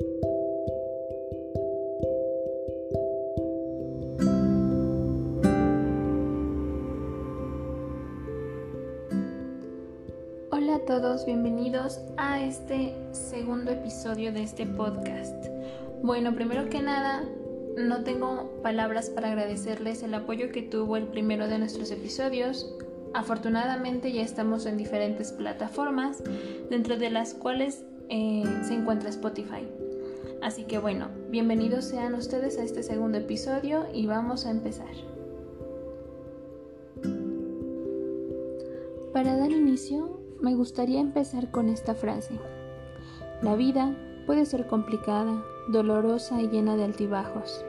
Hola a todos, bienvenidos a este segundo episodio de este podcast. Bueno, primero que nada, no tengo palabras para agradecerles el apoyo que tuvo el primero de nuestros episodios. Afortunadamente ya estamos en diferentes plataformas, dentro de las cuales eh, se encuentra Spotify. Así que bueno, bienvenidos sean ustedes a este segundo episodio y vamos a empezar. Para dar inicio, me gustaría empezar con esta frase. La vida puede ser complicada, dolorosa y llena de altibajos.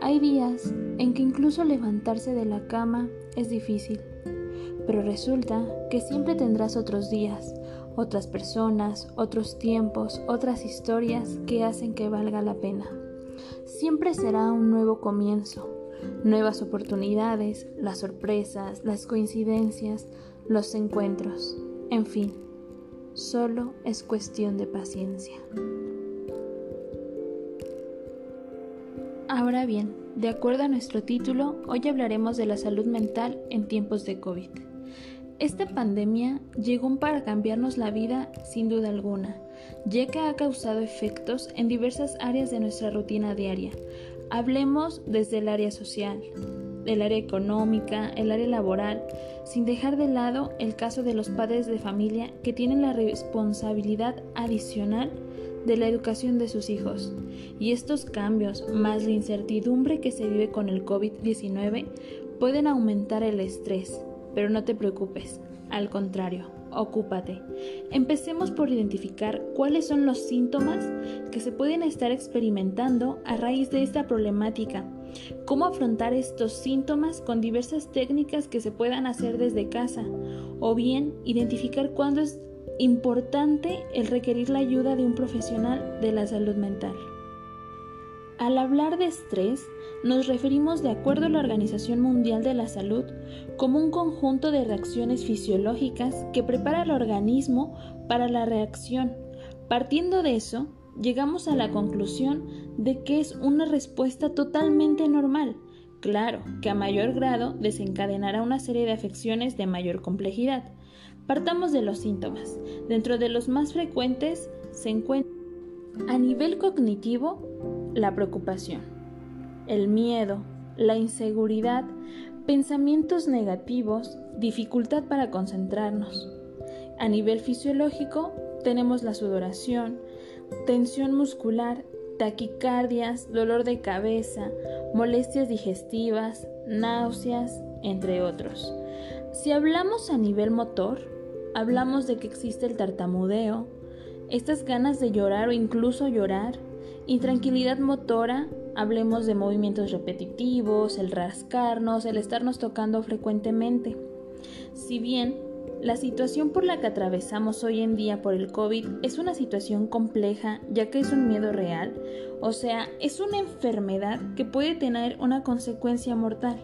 Hay días en que incluso levantarse de la cama es difícil, pero resulta que siempre tendrás otros días, otras personas, otros tiempos, otras historias que hacen que valga la pena. Siempre será un nuevo comienzo, nuevas oportunidades, las sorpresas, las coincidencias, los encuentros, en fin, solo es cuestión de paciencia. Ahora bien, de acuerdo a nuestro título, hoy hablaremos de la salud mental en tiempos de COVID. Esta pandemia llegó para cambiarnos la vida sin duda alguna, ya que ha causado efectos en diversas áreas de nuestra rutina diaria. Hablemos desde el área social, el área económica, el área laboral, sin dejar de lado el caso de los padres de familia que tienen la responsabilidad adicional de la educación de sus hijos. Y estos cambios, más la incertidumbre que se vive con el COVID-19, pueden aumentar el estrés. Pero no te preocupes, al contrario, ocúpate. Empecemos por identificar cuáles son los síntomas que se pueden estar experimentando a raíz de esta problemática. Cómo afrontar estos síntomas con diversas técnicas que se puedan hacer desde casa. O bien identificar cuándo es importante el requerir la ayuda de un profesional de la salud mental. Al hablar de estrés, nos referimos de acuerdo a la Organización Mundial de la Salud como un conjunto de reacciones fisiológicas que prepara al organismo para la reacción. Partiendo de eso, llegamos a la conclusión de que es una respuesta totalmente normal. Claro que a mayor grado desencadenará una serie de afecciones de mayor complejidad, Partamos de los síntomas. Dentro de los más frecuentes se encuentra a nivel cognitivo la preocupación, el miedo, la inseguridad, pensamientos negativos, dificultad para concentrarnos. A nivel fisiológico tenemos la sudoración, tensión muscular, taquicardias, dolor de cabeza, molestias digestivas, náuseas, entre otros. Si hablamos a nivel motor, hablamos de que existe el tartamudeo, estas ganas de llorar o incluso llorar, intranquilidad motora, hablemos de movimientos repetitivos, el rascarnos, el estarnos tocando frecuentemente. Si bien la situación por la que atravesamos hoy en día por el COVID es una situación compleja ya que es un miedo real, o sea, es una enfermedad que puede tener una consecuencia mortal.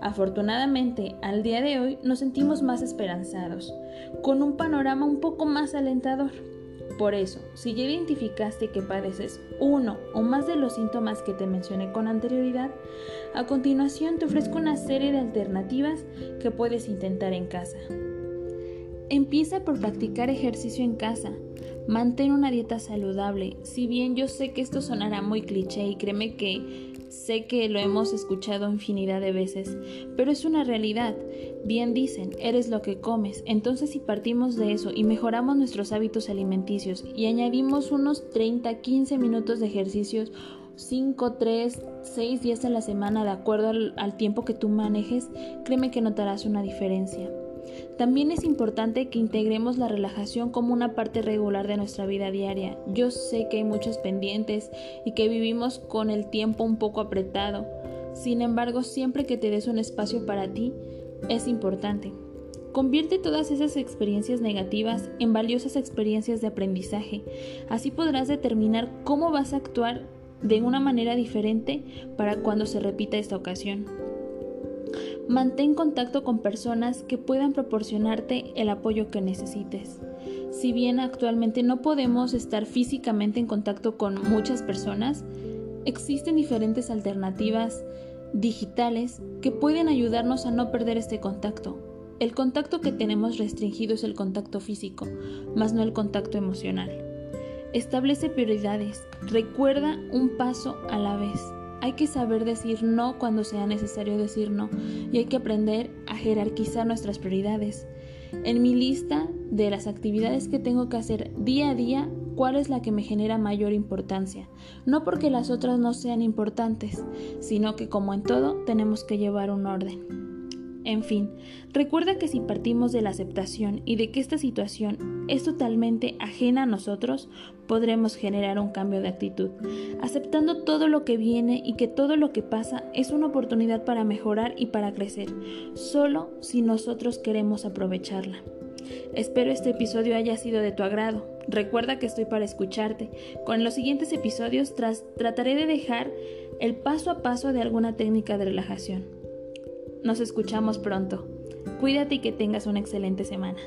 Afortunadamente, al día de hoy nos sentimos más esperanzados, con un panorama un poco más alentador. Por eso, si ya identificaste que padeces uno o más de los síntomas que te mencioné con anterioridad, a continuación te ofrezco una serie de alternativas que puedes intentar en casa. Empieza por practicar ejercicio en casa. Mantén una dieta saludable. Si bien yo sé que esto sonará muy cliché y créeme que Sé que lo hemos escuchado infinidad de veces, pero es una realidad. Bien dicen, eres lo que comes. Entonces si partimos de eso y mejoramos nuestros hábitos alimenticios y añadimos unos 30, 15 minutos de ejercicios, 5, 3, 6 días a la semana de acuerdo al tiempo que tú manejes, créeme que notarás una diferencia. También es importante que integremos la relajación como una parte regular de nuestra vida diaria. Yo sé que hay muchos pendientes y que vivimos con el tiempo un poco apretado. Sin embargo, siempre que te des un espacio para ti, es importante. Convierte todas esas experiencias negativas en valiosas experiencias de aprendizaje. Así podrás determinar cómo vas a actuar de una manera diferente para cuando se repita esta ocasión. Mantén contacto con personas que puedan proporcionarte el apoyo que necesites. si bien actualmente no podemos estar físicamente en contacto con muchas personas, existen diferentes alternativas digitales que pueden ayudarnos a no perder este contacto. El contacto que tenemos restringido es el contacto físico, más no el contacto emocional. Establece prioridades, recuerda un paso a la vez. Hay que saber decir no cuando sea necesario decir no y hay que aprender a jerarquizar nuestras prioridades. En mi lista de las actividades que tengo que hacer día a día, ¿cuál es la que me genera mayor importancia? No porque las otras no sean importantes, sino que como en todo tenemos que llevar un orden. En fin, recuerda que si partimos de la aceptación y de que esta situación es totalmente ajena a nosotros, podremos generar un cambio de actitud, aceptando todo lo que viene y que todo lo que pasa es una oportunidad para mejorar y para crecer, solo si nosotros queremos aprovecharla. Espero este episodio haya sido de tu agrado. Recuerda que estoy para escucharte. Con los siguientes episodios trataré de dejar el paso a paso de alguna técnica de relajación. Nos escuchamos pronto. Cuídate y que tengas una excelente semana.